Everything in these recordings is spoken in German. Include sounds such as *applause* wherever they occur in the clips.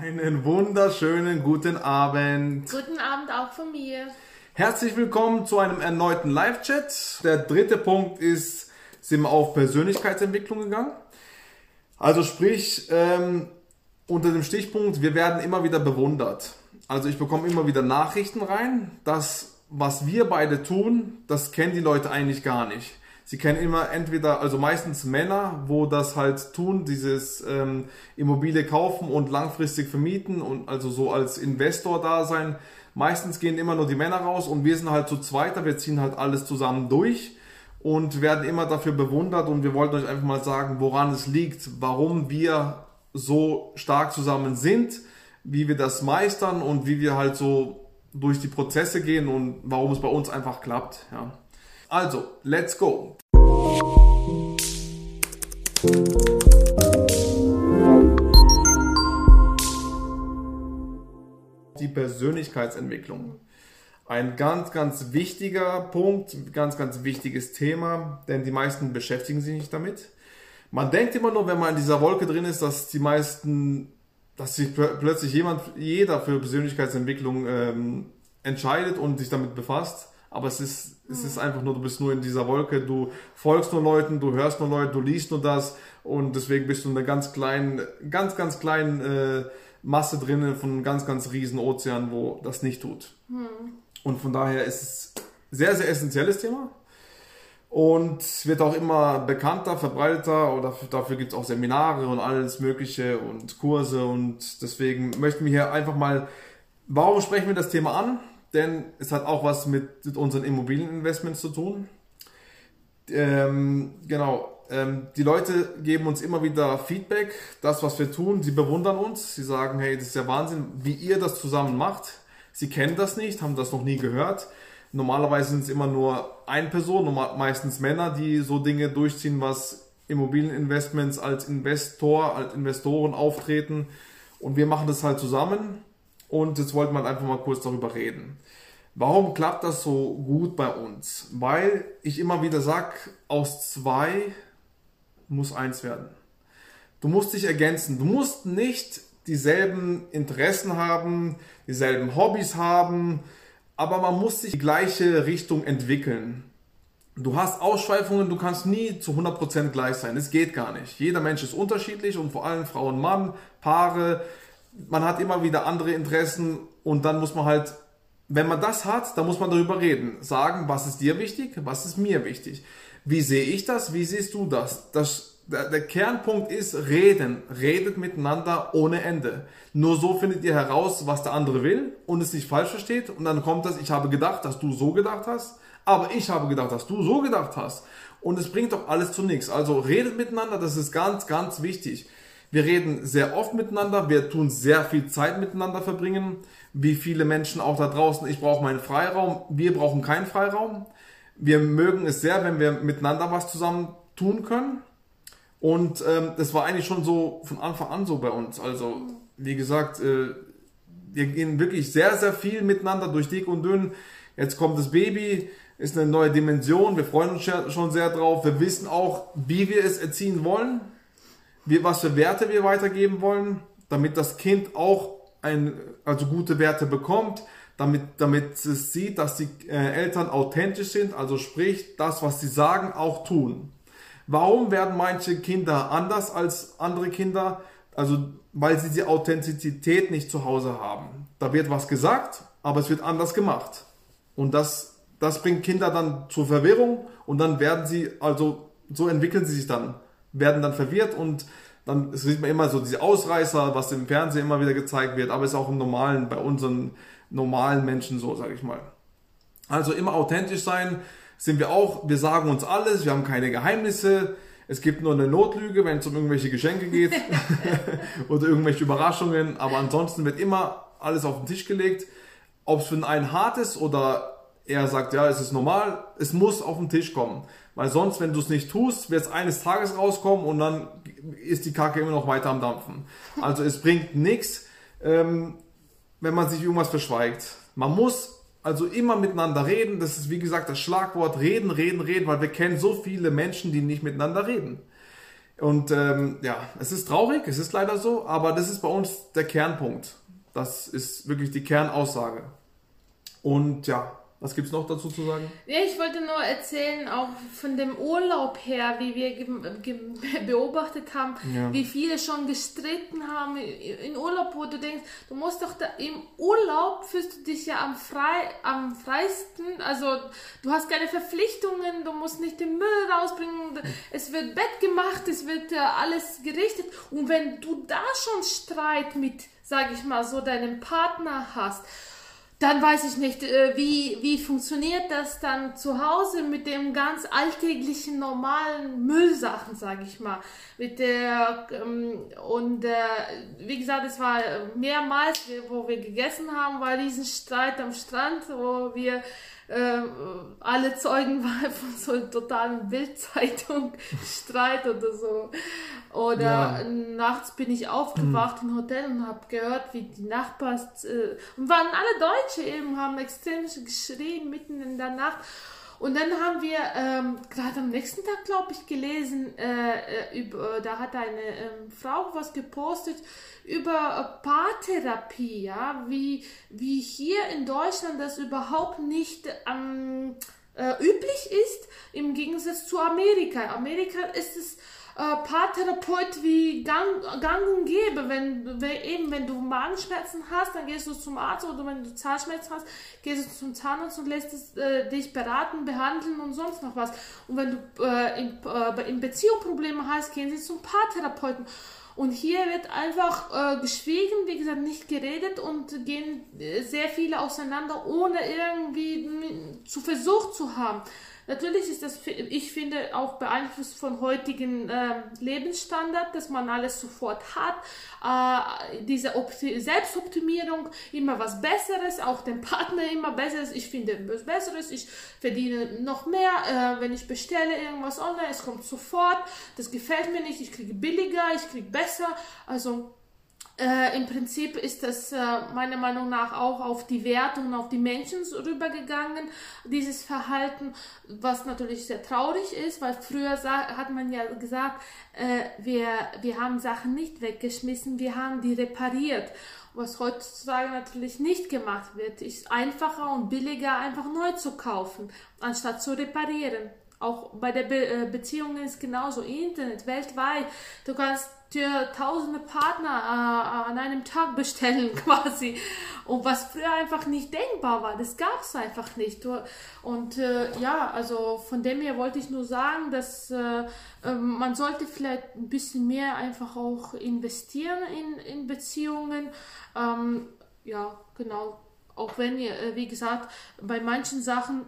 Einen wunderschönen guten Abend. Guten Abend auch von mir. Herzlich willkommen zu einem erneuten Live-Chat. Der dritte Punkt ist, sind wir auf Persönlichkeitsentwicklung gegangen. Also sprich, ähm, unter dem Stichpunkt, wir werden immer wieder bewundert. Also ich bekomme immer wieder Nachrichten rein, dass was wir beide tun, das kennen die Leute eigentlich gar nicht. Sie kennen immer entweder, also meistens Männer, wo das halt tun, dieses ähm, Immobilie kaufen und langfristig vermieten und also so als Investor da sein. Meistens gehen immer nur die Männer raus und wir sind halt zu zweiter, wir ziehen halt alles zusammen durch und werden immer dafür bewundert und wir wollten euch einfach mal sagen, woran es liegt, warum wir so stark zusammen sind, wie wir das meistern und wie wir halt so durch die Prozesse gehen und warum es bei uns einfach klappt. Ja. Also, let's go. Die Persönlichkeitsentwicklung. Ein ganz, ganz wichtiger Punkt, ganz, ganz wichtiges Thema, denn die meisten beschäftigen sich nicht damit. Man denkt immer nur, wenn man in dieser Wolke drin ist, dass die meisten, dass sich plötzlich jemand, jeder für Persönlichkeitsentwicklung ähm, entscheidet und sich damit befasst. Aber es ist, es ist einfach nur, du bist nur in dieser Wolke, du folgst nur Leuten, du hörst nur Leute, du liest nur das und deswegen bist du in einer ganz kleinen, ganz, ganz kleinen äh, Masse drinnen von einem ganz, ganz riesen Ozean, wo das nicht tut. Hm. Und von daher ist es sehr, sehr essentielles Thema und wird auch immer bekannter, verbreiteter oder dafür gibt es auch Seminare und alles Mögliche und Kurse und deswegen möchten wir hier einfach mal, warum sprechen wir das Thema an? Denn es hat auch was mit, mit unseren Immobilieninvestments zu tun. Ähm, genau, ähm, die Leute geben uns immer wieder Feedback, das, was wir tun. Sie bewundern uns, sie sagen, hey, das ist ja Wahnsinn, wie ihr das zusammen macht. Sie kennen das nicht, haben das noch nie gehört. Normalerweise sind es immer nur eine Person, meistens Männer, die so Dinge durchziehen, was Immobilieninvestments als Investor, als Investoren auftreten. Und wir machen das halt zusammen und jetzt wollte man einfach mal kurz darüber reden. Warum klappt das so gut bei uns? Weil ich immer wieder sage, aus zwei muss eins werden. Du musst dich ergänzen. Du musst nicht dieselben Interessen haben, dieselben Hobbys haben, aber man muss sich die gleiche Richtung entwickeln. Du hast Ausschweifungen, du kannst nie zu 100% gleich sein. Es geht gar nicht. Jeder Mensch ist unterschiedlich und vor allem Frau und Mann, Paare, man hat immer wieder andere Interessen und dann muss man halt, wenn man das hat, dann muss man darüber reden. Sagen, was ist dir wichtig, was ist mir wichtig. Wie sehe ich das, wie siehst du das? das der, der Kernpunkt ist reden. Redet miteinander ohne Ende. Nur so findet ihr heraus, was der andere will und es nicht falsch versteht. Und dann kommt das, ich habe gedacht, dass du so gedacht hast, aber ich habe gedacht, dass du so gedacht hast. Und es bringt doch alles zu nichts. Also redet miteinander, das ist ganz, ganz wichtig. Wir reden sehr oft miteinander, wir tun sehr viel Zeit miteinander verbringen. Wie viele Menschen auch da draußen, ich brauche meinen Freiraum, wir brauchen keinen Freiraum. Wir mögen es sehr, wenn wir miteinander was zusammen tun können. Und ähm, das war eigentlich schon so von Anfang an so bei uns. Also, wie gesagt, äh, wir gehen wirklich sehr, sehr viel miteinander durch dick und dünn. Jetzt kommt das Baby, ist eine neue Dimension. Wir freuen uns schon sehr drauf. Wir wissen auch, wie wir es erziehen wollen wir, was für Werte wir weitergeben wollen, damit das Kind auch ein, also gute Werte bekommt, damit, damit es sieht, dass die äh, Eltern authentisch sind, also sprich, das, was sie sagen, auch tun. Warum werden manche Kinder anders als andere Kinder? Also, weil sie die Authentizität nicht zu Hause haben. Da wird was gesagt, aber es wird anders gemacht. Und das, das bringt Kinder dann zur Verwirrung und dann werden sie, also so entwickeln sie sich dann werden dann verwirrt und dann sieht man immer so diese Ausreißer, was im Fernsehen immer wieder gezeigt wird, aber ist auch im normalen, bei unseren normalen Menschen so, sage ich mal. Also immer authentisch sein, sind wir auch, wir sagen uns alles, wir haben keine Geheimnisse, es gibt nur eine Notlüge, wenn es um irgendwelche Geschenke geht *laughs* *laughs* oder irgendwelche Überraschungen, aber ansonsten wird immer alles auf den Tisch gelegt. Ob es für einen hart ist oder er sagt, ja, es ist normal, es muss auf den Tisch kommen. Weil sonst, wenn du es nicht tust, wird es eines Tages rauskommen und dann ist die Kacke immer noch weiter am Dampfen. Also es bringt nichts, ähm, wenn man sich irgendwas verschweigt. Man muss also immer miteinander reden. Das ist wie gesagt das Schlagwort reden, reden, reden, weil wir kennen so viele Menschen, die nicht miteinander reden. Und ähm, ja, es ist traurig, es ist leider so, aber das ist bei uns der Kernpunkt. Das ist wirklich die Kernaussage. Und ja, was gibt es noch dazu zu sagen? Ja, ich wollte nur erzählen, auch von dem Urlaub her, wie wir *laughs* beobachtet haben, ja. wie viele schon gestritten haben in Urlaub, wo du denkst, du musst doch da, im Urlaub fühlst du dich ja am, frei, am freisten, also du hast keine Verpflichtungen, du musst nicht den Müll rausbringen, es wird Bett gemacht, es wird äh, alles gerichtet und wenn du da schon Streit mit, sag ich mal so, deinem Partner hast, dann weiß ich nicht, äh, wie, wie funktioniert das dann zu Hause mit dem ganz alltäglichen, normalen Müllsachen, sage ich mal. Mit der, ähm, und äh, wie gesagt, es war mehrmals, wo wir gegessen haben, war diesen Streit am Strand, wo wir äh, alle Zeugen waren *laughs* von so einem totalen Bildzeitung-Streit *laughs* oder so. Oder ja. nachts bin ich aufgewacht mhm. im Hotel und habe gehört, wie die Nachbars, äh, und waren alle Deutsche eben, haben extrem geschrien mitten in der Nacht. Und dann haben wir ähm, gerade am nächsten Tag, glaube ich, gelesen, äh, äh über, da hat eine ähm, Frau was gepostet über Paartherapie, ja, wie, wie hier in Deutschland das überhaupt nicht ähm, äh, üblich ist, im Gegensatz zu Amerika. Amerika ist es äh, Paartherapeut wie gang, gang und gäbe. Wenn, wenn, eben, wenn du Magenschmerzen hast, dann gehst du zum Arzt oder wenn du Zahnschmerzen hast, gehst du zum Zahnarzt und lässt es, äh, dich beraten, behandeln und sonst noch was. Und wenn du äh, in, äh, in Beziehung Probleme hast, gehen sie zum Paartherapeuten. Und hier wird einfach äh, geschwiegen, wie gesagt, nicht geredet und gehen äh, sehr viele auseinander, ohne irgendwie zu versucht zu haben. Natürlich ist das, ich finde, auch beeinflusst von heutigen äh, Lebensstandard, dass man alles sofort hat. Äh, diese Opti Selbstoptimierung, immer was Besseres, auch dem Partner immer Besseres. Ich finde was Besseres, ich verdiene noch mehr, äh, wenn ich bestelle irgendwas online, es kommt sofort. Das gefällt mir nicht, ich kriege billiger, ich kriege besser. Also äh, Im Prinzip ist das äh, meiner Meinung nach auch auf die Werte und auf die Menschen rübergegangen, dieses Verhalten, was natürlich sehr traurig ist, weil früher hat man ja gesagt, äh, wir, wir haben Sachen nicht weggeschmissen, wir haben die repariert. Was heutzutage natürlich nicht gemacht wird, ist einfacher und billiger einfach neu zu kaufen, anstatt zu reparieren. Auch bei der Be äh, Beziehung ist genauso. Internet, weltweit. Du kannst dir tausende Partner äh, an einem Tag bestellen *laughs* quasi. Und was früher einfach nicht denkbar war, das gab es einfach nicht. Und äh, ja, also von dem her wollte ich nur sagen, dass äh, ähm, man sollte vielleicht ein bisschen mehr einfach auch investieren in, in Beziehungen. Ähm, ja, genau auch wenn äh, wie gesagt, bei manchen Sachen,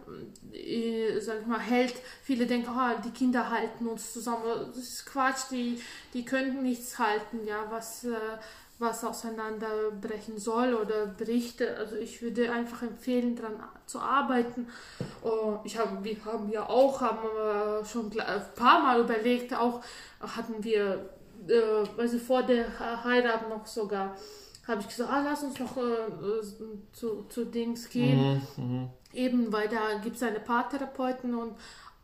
äh, sag ich mal, hält, viele denken, oh, die Kinder halten uns zusammen. Das ist Quatsch, die, die könnten nichts halten, ja, was, äh, was auseinanderbrechen soll oder berichte. Also ich würde einfach empfehlen, daran zu arbeiten. Oh, ich hab, wir haben ja auch, haben schon ein paar Mal überlegt, auch hatten wir, also vor der Heirat noch sogar, habe ich gesagt, ah, lass uns noch äh, zu, zu Dings gehen. Mhm, mhm. Eben, weil da gibt es eine Paartherapeuten und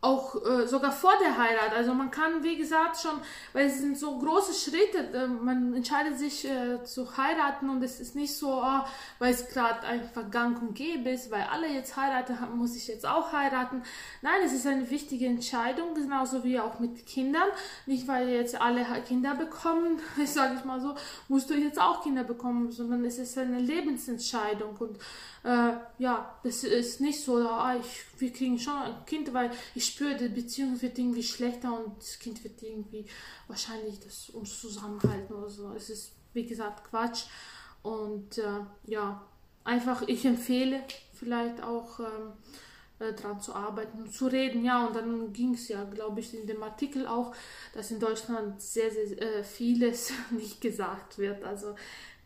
auch äh, sogar vor der Heirat. Also man kann, wie gesagt, schon, weil es sind so große Schritte, äh, man entscheidet sich äh, zu heiraten und es ist nicht so, oh, weil es gerade einfach gang und gäbe ist, weil alle jetzt heiraten, muss ich jetzt auch heiraten. Nein, es ist eine wichtige Entscheidung, genauso wie auch mit Kindern. Nicht, weil jetzt alle Kinder bekommen, *laughs* ich sage es mal so, musst du jetzt auch Kinder bekommen, sondern es ist eine Lebensentscheidung und äh, ja, das ist nicht so, ah, ich, wir kriegen schon ein Kind, weil ich spüre, die Beziehung wird irgendwie schlechter und das Kind wird irgendwie wahrscheinlich das uns zusammenhalten oder so. Es ist, wie gesagt, Quatsch. Und äh, ja, einfach, ich empfehle vielleicht auch ähm, äh, dran zu arbeiten zu reden. Ja, und dann ging es ja, glaube ich, in dem Artikel auch, dass in Deutschland sehr, sehr äh, vieles *laughs* nicht gesagt wird. Also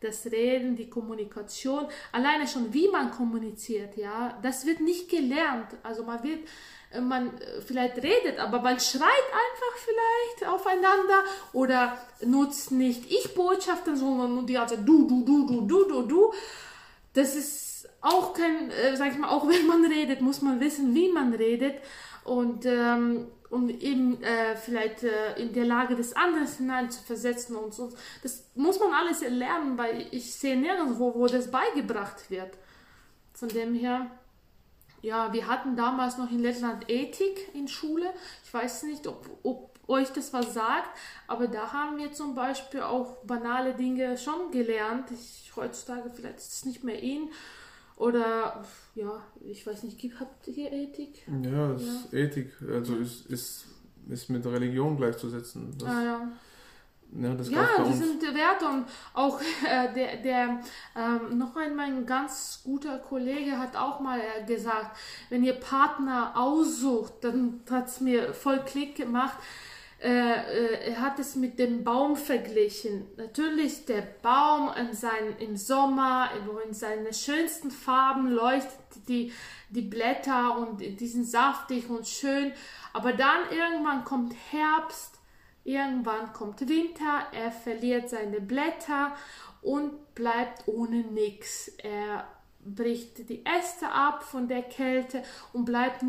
das Reden, die Kommunikation, alleine schon wie man kommuniziert, ja, das wird nicht gelernt. Also man wird, äh, man äh, vielleicht redet, aber man schreit einfach vielleicht aufeinander oder nutzt nicht Ich-Botschaften, sondern nur die ganze du, du, du, du, du, du, du. Das ist auch kein, äh, sag ich mal, auch *laughs* wenn man redet, muss man wissen, wie man redet. Und ähm, um eben äh, vielleicht äh, in der Lage des anderen hinein zu versetzen und so. Das muss man alles lernen, weil ich sehe nirgendwo, wo das beigebracht wird. Von dem her, ja, wir hatten damals noch in Lettland Ethik in Schule. Ich weiß nicht, ob, ob euch das was sagt, aber da haben wir zum Beispiel auch banale Dinge schon gelernt. Ich, heutzutage vielleicht ist es nicht mehr in. Oder ja, ich weiß nicht, habt ihr Ethik? Ja, ist ja. Ethik, also ist, ist, ist mit Religion gleichzusetzen. Das, ah, ja. Ja, das ja die sind Werte und auch äh, der, der ähm, noch ein mein ganz guter Kollege hat auch mal äh, gesagt, wenn ihr Partner aussucht, dann hat es mir voll Klick gemacht. Äh, äh, er hat es mit dem Baum verglichen. Natürlich der Baum in seinen, im Sommer, wo in seinen schönsten Farben leuchtet die, die Blätter und die sind saftig und schön. Aber dann irgendwann kommt Herbst Irgendwann kommt Winter, er verliert seine Blätter und bleibt ohne nichts. Er bricht die Äste ab von der Kälte und bleibt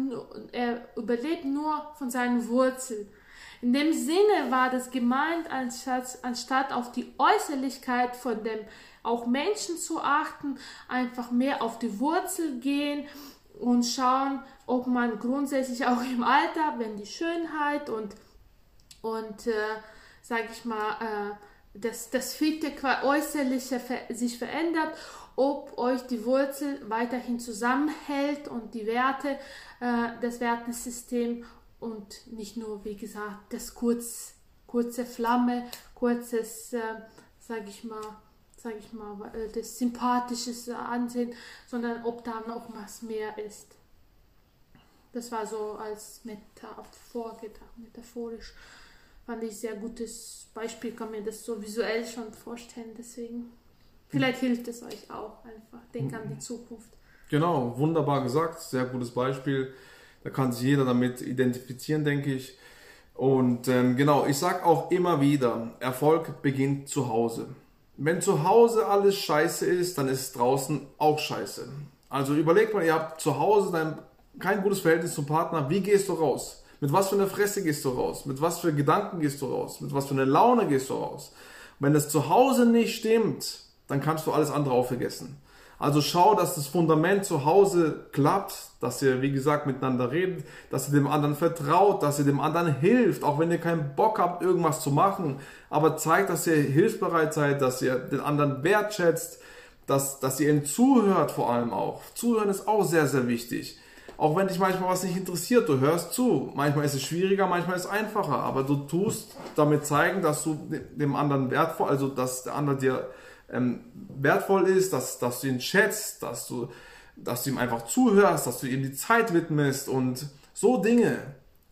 er überlebt nur von seinen Wurzeln. In dem Sinne war das gemeint, anstatt, anstatt auf die Äußerlichkeit von dem auch Menschen zu achten, einfach mehr auf die Wurzel gehen und schauen, ob man grundsätzlich auch im Alter, wenn die Schönheit und und, äh, sage ich mal, äh, das, das Fitte äußerliche sich verändert, ob euch die Wurzel weiterhin zusammenhält und die Werte, äh, das Wertesystem und nicht nur, wie gesagt, das kurz, kurze Flamme, kurzes, äh, sage ich mal, sage ich mal, äh, das sympathisches Ansehen, sondern ob da noch was mehr ist. Das war so als Metaphor gedacht, metaphorisch fand ich sehr gutes Beispiel, kann mir das so visuell schon vorstellen. Deswegen, vielleicht hilft es euch auch einfach. Denk an die Zukunft. Genau, wunderbar gesagt, sehr gutes Beispiel. Da kann sich jeder damit identifizieren, denke ich. Und ähm, genau, ich sage auch immer wieder, Erfolg beginnt zu Hause. Wenn zu Hause alles scheiße ist, dann ist es draußen auch scheiße. Also überlegt mal, ihr habt zu Hause dein, kein gutes Verhältnis zum Partner, wie gehst du raus? Mit was für einer Fresse gehst du raus? Mit was für Gedanken gehst du raus? Mit was für einer Laune gehst du raus? Wenn das zu Hause nicht stimmt, dann kannst du alles andere auch vergessen. Also schau, dass das Fundament zu Hause klappt, dass ihr, wie gesagt, miteinander redet, dass ihr dem anderen vertraut, dass ihr dem anderen hilft, auch wenn ihr keinen Bock habt, irgendwas zu machen. Aber zeigt, dass ihr hilfsbereit seid, dass ihr den anderen wertschätzt, dass, dass ihr ihm zuhört vor allem auch. Zuhören ist auch sehr, sehr wichtig. Auch wenn dich manchmal was nicht interessiert, du hörst zu. Manchmal ist es schwieriger, manchmal ist es einfacher, aber du tust damit zeigen, dass du dem anderen wertvoll, also dass der andere dir ähm, wertvoll ist, dass, dass du ihn schätzt, dass du, dass du ihm einfach zuhörst, dass du ihm die Zeit widmest und so Dinge.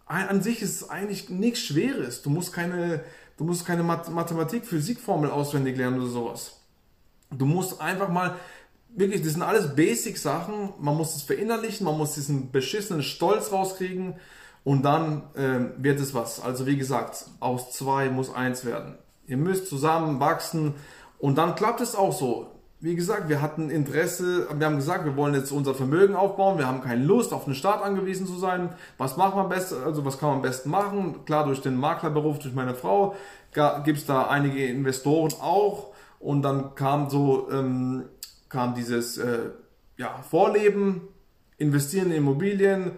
An sich ist eigentlich nichts Schweres. Du musst keine, du musst keine Mathematik, Physikformel auswendig lernen oder sowas. Du musst einfach mal wirklich, das sind alles Basic-Sachen. Man muss es verinnerlichen, man muss diesen beschissenen Stolz rauskriegen und dann äh, wird es was. Also wie gesagt, aus zwei muss eins werden. Ihr müsst zusammen wachsen und dann klappt es auch so. Wie gesagt, wir hatten Interesse, wir haben gesagt, wir wollen jetzt unser Vermögen aufbauen, wir haben keine Lust, auf den Staat angewiesen zu sein. Was macht man best, also was kann man am besten machen? Klar, durch den Maklerberuf, durch meine Frau, gibt es da einige Investoren auch. Und dann kam so ähm, kam dieses äh, ja, Vorleben, investieren in Immobilien.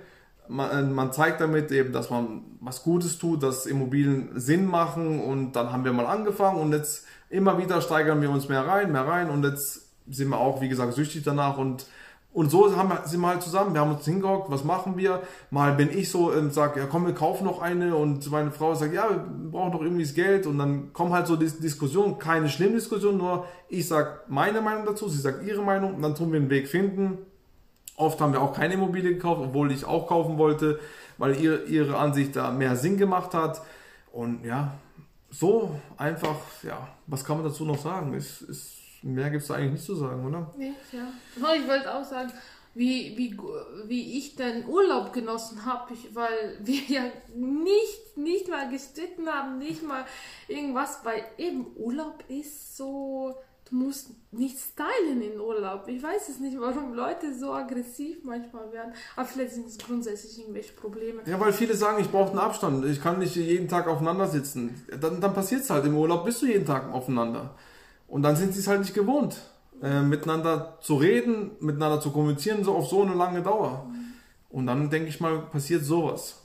Man, man, zeigt damit eben, dass man was Gutes tut, dass Immobilien Sinn machen und dann haben wir mal angefangen und jetzt immer wieder steigern wir uns mehr rein, mehr rein und jetzt sind wir auch, wie gesagt, süchtig danach und und so haben wir, sind wir halt zusammen. Wir haben uns hingehockt, was machen wir? Mal bin ich so und sage, ja komm, wir kaufen noch eine. Und meine Frau sagt, ja, wir brauchen doch irgendwie das Geld. Und dann kommen halt so die Diskussionen, keine schlimme Diskussion, nur ich sage meine Meinung dazu, sie sagt ihre Meinung und dann tun wir einen Weg finden. Oft haben wir auch keine Immobilie gekauft, obwohl ich auch kaufen wollte, weil ihre, ihre Ansicht da mehr Sinn gemacht hat. Und ja, so einfach, ja, was kann man dazu noch sagen? Ist, ist Mehr gibt es da eigentlich nicht zu sagen, oder? Nee, ja. Ich wollte auch sagen, wie, wie, wie ich den Urlaub genossen habe, weil wir ja nicht, nicht mal gestritten haben, nicht mal irgendwas, weil eben Urlaub ist so du musst nicht stylen in Urlaub. Ich weiß es nicht, warum Leute so aggressiv manchmal werden. Aber vielleicht sind es grundsätzlich irgendwelche Probleme. Ja, weil viele sagen, ich brauche einen Abstand. Ich kann nicht jeden Tag aufeinander sitzen. Dann, dann passiert es halt. Im Urlaub bist du jeden Tag aufeinander. Und dann sind sie es halt nicht gewohnt, äh, miteinander zu reden, miteinander zu kommunizieren, so auf so eine lange Dauer. Und dann denke ich mal, passiert sowas.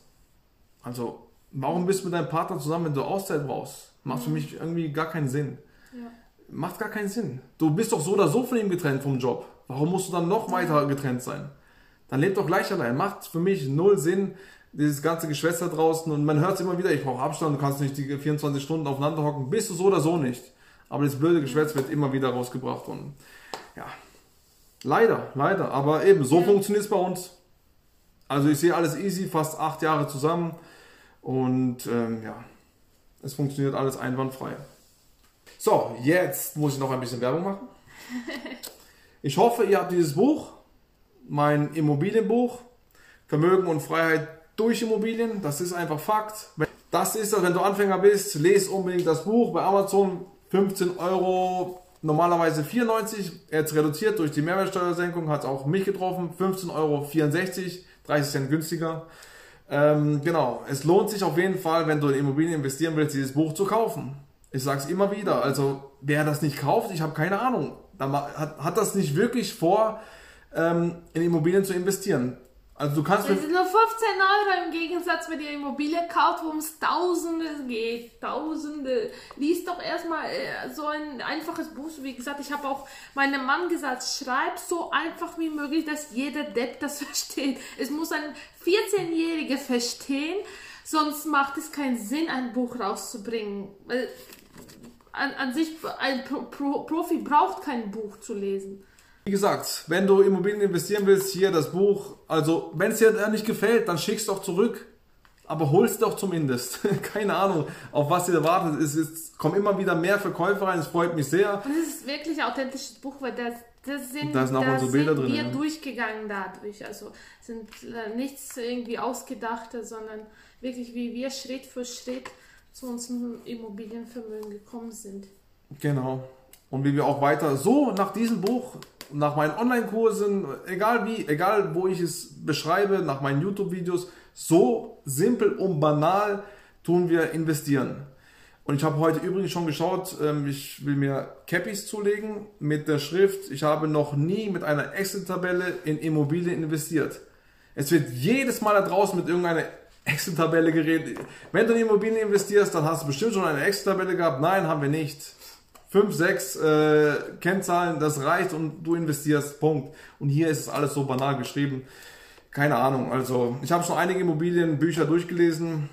Also, warum bist du mit deinem Partner zusammen, wenn du Auszeit brauchst? Macht für mich irgendwie gar keinen Sinn. Ja. Macht gar keinen Sinn. Du bist doch so oder so von ihm getrennt vom Job. Warum musst du dann noch weiter getrennt sein? Dann lebt doch gleich allein. Macht für mich null Sinn, dieses ganze Geschwätz da draußen. Und man hört es immer wieder, ich brauche Abstand, du kannst nicht die 24 Stunden aufeinander hocken. Bist du so oder so nicht. Aber das blöde Geschwätz wird immer wieder rausgebracht. Und ja, leider, leider. Aber eben, so Ja. funktioniert es bei uns. Also ich sehe alles easy, fast acht Jahre zusammen. Und ähm, ja, es funktioniert alles einwandfrei. So, jetzt muss ich noch ein bisschen Werbung machen. *laughs* Ich hoffe, ihr habt dieses Buch, mein Immobilienbuch, Vermögen und Freiheit durch Immobilien. Das ist einfach Fakt. Das ist das, wenn du Anfänger bist, lese unbedingt das Buch bei Amazon. 15 Euro, normalerweise 94, jetzt reduziert durch die Mehrwertsteuersenkung, hat es auch mich getroffen. 15,64 Euro, 30 Cent günstiger. Ähm, genau, es lohnt sich auf jeden Fall, wenn du in Immobilien investieren willst, dieses Buch zu kaufen. Ich sage es immer wieder, also wer das nicht kauft, ich habe keine Ahnung, dann hat, hat das nicht wirklich vor, ähm, in Immobilien zu investieren. Also du kannst Das sind nur 15 Euro im Gegensatz, wenn ihr Immobilie kauft, worum es Tausende geht. Tausende. Lies doch erstmal äh, so ein einfaches Buch. Wie gesagt, ich habe auch meinem Mann gesagt, schreib so einfach wie möglich, dass jeder Depp das *laughs* versteht. Es muss ein 14-Jähriger verstehen, sonst macht es keinen Sinn, ein Buch rauszubringen. Weil An, an sich, ein Pro, Pro, Profi braucht kein Buch zu lesen. wie gesagt, wenn du Immobilien investieren willst, hier das Buch. Also wenn es dir nicht gefällt, dann schick's doch zurück. Aber hol's doch zumindest. *laughs* keine Ahnung, auf was ihr wartet. Es, es kommen immer wieder mehr Verkäufer rein, es freut mich sehr. Und es ist wirklich ein authentisches Buch, weil das, das sind, Da sind da unsere Bilder sind drin, wir ja. durchgegangen dadurch. Also sind äh, nichts irgendwie ausgedachte, sondern wirklich wie wir Schritt für Schritt zu unserem Immobilienvermögen gekommen sind. Genau. Und wie wir auch weiter so nach diesem Buch, nach meinen Online-Kursen, egal wie, egal wo ich es beschreibe, nach meinen YouTube-Videos, so simpel und banal tun wir investieren. Und ich habe heute übrigens schon geschaut, ähm, ich will mir Cappies zulegen mit der Schrift, ich habe noch nie mit einer Excel-Tabelle in Immobilien investiert. Es wird jedes Mal da draußen mit irgendeiner Excel-Tabelle geredet. Wenn du in Immobilien investierst, dann hast du bestimmt schon eine Excel-Tabelle gehabt. Nein, haben wir nicht. Fünf, sechs äh, Kennzahlen, das reicht und du investierst. Punkt. Und hier ist es alles so banal geschrieben. Keine Ahnung. Also, ich habe schon einige Immobilienbücher durchgelesen.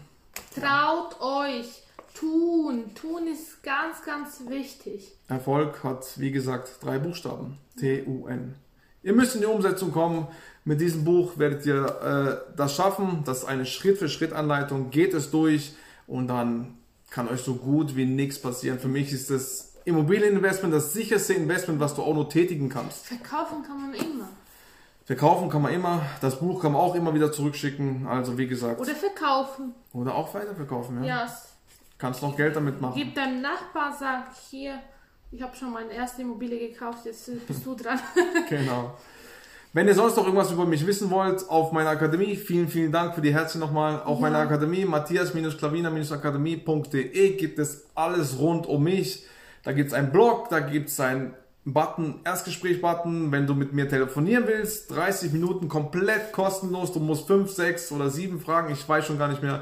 Traut euch! Tun! Tun ist ganz, ganz wichtig. Erfolg hat, wie gesagt, drei Buchstaben. T-U-N. Ihr müsst in die Umsetzung kommen. Mit diesem Buch werdet ihr äh, das schaffen. Das ist eine Schritt-für-Schritt-Anleitung. Geht es durch und dann kann euch so gut wie nichts passieren. Für mich ist das Immobilieninvestment das sicherste Investment, was du auch nur tätigen kannst. Verkaufen kann man immer. Verkaufen kann man immer. Das Buch kann man auch immer wieder zurückschicken. Also wie gesagt. Oder verkaufen. Oder auch weiterverkaufen. Ja. Ja, es Kannst noch Geld damit machen. Gib deinem Nachbar, sag hier, ich habe schon meine erste Immobilie gekauft, jetzt *laughs* bist du dran. Genau. Wenn ihr sonst noch irgendwas über mich wissen wollt, auf meiner Akademie, vielen, vielen Dank für die Herzen nochmal. Auf Ja. meiner Akademie, matthias-klavina-akademie.de gibt es alles rund um mich. Da gibt es einen Blog, da gibt es einen Button, Erstgespräch-Button, wenn du mit mir telefonieren willst. 30 Minuten komplett kostenlos. Du musst 5, 6 oder 7 Fragen, ich weiß schon gar nicht mehr,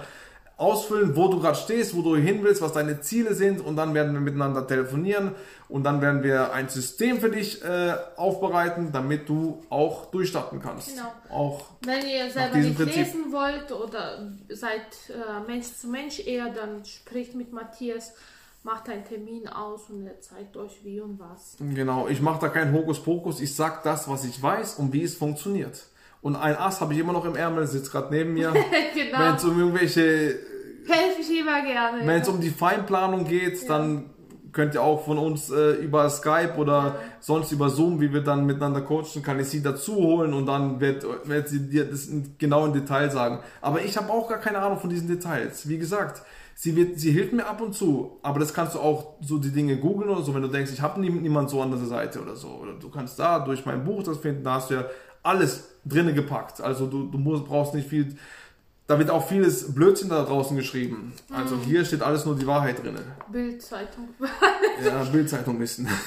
ausfüllen, wo du gerade stehst, wo du hin willst, was deine Ziele sind und dann werden wir miteinander telefonieren und dann werden wir ein System für dich äh, aufbereiten, damit du auch durchstarten kannst. Genau. Auch Wenn ihr selber nicht Prinzip. lesen wollt oder seid äh, Mensch zu Mensch eher, dann spricht mit Matthias, macht einen Termin aus und er zeigt euch wie und was. genau, ich mache da keinen Hokuspokus, ich sag das, was ich weiß und wie es funktioniert. Und ein Ass habe ich immer noch im Ärmel, sitzt gerade neben mir. Wenn *laughs* genau. es um irgendwelche Helfe ich immer gerne. Wenn es um die Feinplanung geht, dann könnt ihr auch von uns äh, über Skype oder sonst über Zoom, wie wir dann miteinander coachen, kann ich sie dazu holen und dann wird, wird sie dir das in, genau im Detail sagen. Aber ich habe auch gar keine Ahnung von diesen Details. Wie gesagt, sie, wird, sie hilft mir ab und zu, aber das kannst du auch so die Dinge googeln oder so, wenn du denkst, ich habe nie, niemand so an der Seite oder so. Oder du kannst da durch mein Buch das finden, da hast du ja alles drinne gepackt. Also du, du musst, brauchst nicht viel. Da wird auch vieles Blödsinn da draußen geschrieben. Also mhm. hier steht alles nur die Wahrheit drin. Bildzeitung. *laughs* ja, Bildzeitung wissen. *laughs*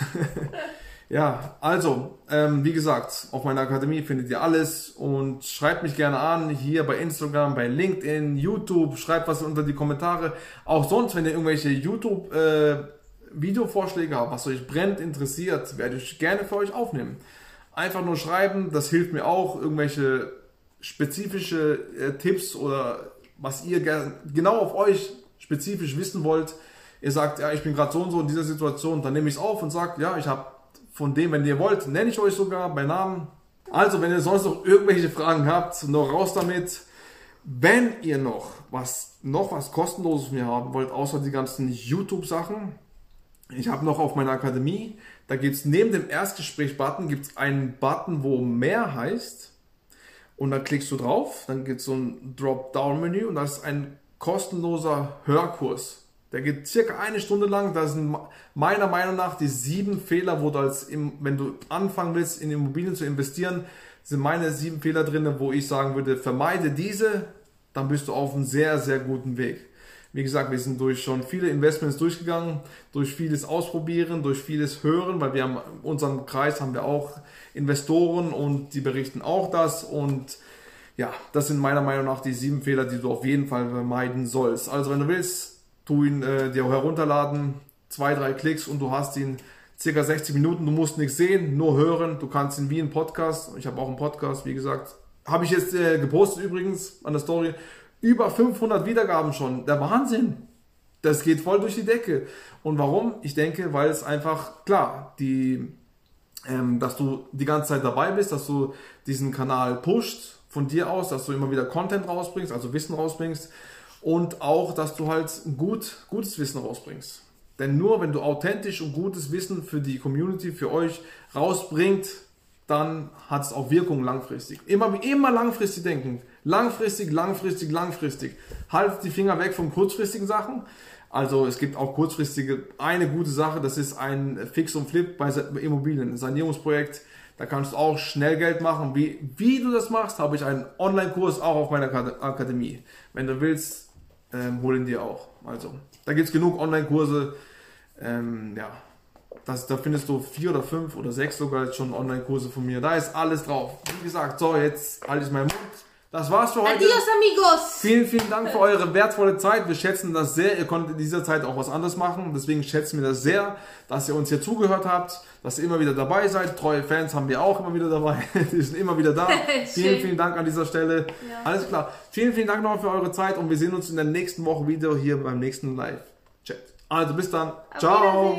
Ja, also, ähm, wie gesagt, auf meiner Akademie findet ihr alles und schreibt mich gerne an, hier bei Instagram, bei LinkedIn, YouTube, schreibt was unter die Kommentare. Auch sonst, wenn ihr irgendwelche YouTube äh, Videovorschläge habt, was euch brennt, interessiert, werde ich gerne für euch aufnehmen. Einfach nur schreiben, das hilft mir auch, irgendwelche spezifische äh, Tipps oder was ihr genau auf euch spezifisch wissen wollt. Ihr sagt, ja, ich bin gerade so und so in dieser Situation, dann nehme ich es auf und sage, ja, ich habe von dem, wenn ihr wollt, nenne ich euch sogar bei Namen. Also, wenn ihr sonst noch irgendwelche Fragen habt, noch raus damit. Wenn ihr noch was, noch was kostenloses von mir haben wollt, außer die ganzen YouTube-Sachen, ich habe noch auf meiner Akademie, da gibt es neben dem Erstgespräch-Button gibt's einen Button, wo mehr heißt. Und da klickst du drauf, dann gibt es so ein Drop-Down-Menü und das ist ein kostenloser Hörkurs. Der geht circa eine Stunde lang. Da sind meiner Meinung nach die sieben Fehler, wo du als, wenn du anfangen willst, in Immobilien zu investieren, sind meine sieben Fehler drin, wo ich sagen würde, vermeide diese, dann bist du auf einem sehr, sehr guten Weg. Wie gesagt, wir sind durch schon viele Investments durchgegangen, durch vieles ausprobieren, durch vieles hören, weil wir haben in unserem Kreis haben wir auch Investoren und die berichten auch das und ja, das sind meiner Meinung nach die sieben Fehler, die du auf jeden Fall vermeiden sollst. Also wenn du willst, tu ihn äh, dir herunterladen, zwei, drei Klicks und du hast ihn circa 60 Minuten. Du musst nichts sehen, nur hören. Du kannst ihn wie ein Podcast. Ich habe auch einen Podcast, wie gesagt. Habe ich jetzt äh, gepostet übrigens an der Story. Über 500 Wiedergaben schon. Der Wahnsinn. Das geht voll durch die Decke. Und warum? Ich denke, weil es einfach, klar, die, ähm, dass du die ganze Zeit dabei bist, dass du diesen Kanal pusht von dir aus, dass du immer wieder Content rausbringst, also Wissen rausbringst und auch, dass du halt gut, gutes Wissen rausbringst. Denn nur wenn du authentisch und gutes Wissen für die Community, für euch rausbringt, dann hat es auch Wirkung langfristig. Immer, immer langfristig denken. Langfristig, langfristig, langfristig. Halt die Finger weg von kurzfristigen Sachen. Also es gibt auch kurzfristige, eine gute Sache, das ist ein Fix und Flip bei Immobilien, ein Sanierungsprojekt. Da kannst du auch schnell Geld machen. Wie, wie du das machst, habe ich einen Online-Kurs auch auf meiner Akademie. Wenn du willst, ähm, holen die auch. Also, da gibt es genug Online-Kurse. Ähm, ja, das, da findest du vier oder fünf oder sechs sogar schon Online-Kurse von mir. Da ist alles drauf. Wie gesagt, so, jetzt halte ich meinen Mund. Das war's für heute. Adios, amigos. Vielen, vielen Dank für eure wertvolle Zeit. Wir schätzen das sehr. Ihr konntet in dieser Zeit auch was anderes machen. Deswegen schätzen wir das sehr, dass ihr uns hier zugehört habt, dass ihr immer wieder dabei seid. Treue Fans haben wir auch immer wieder dabei. *laughs* Die sind immer wieder da. *laughs* vielen, vielen Dank an dieser Stelle. Ja. Alles klar. Vielen, vielen Dank nochmal für eure Zeit und wir sehen uns in der nächsten Woche wieder hier beim nächsten Live-Chat. Also bis dann. Auf Ciao.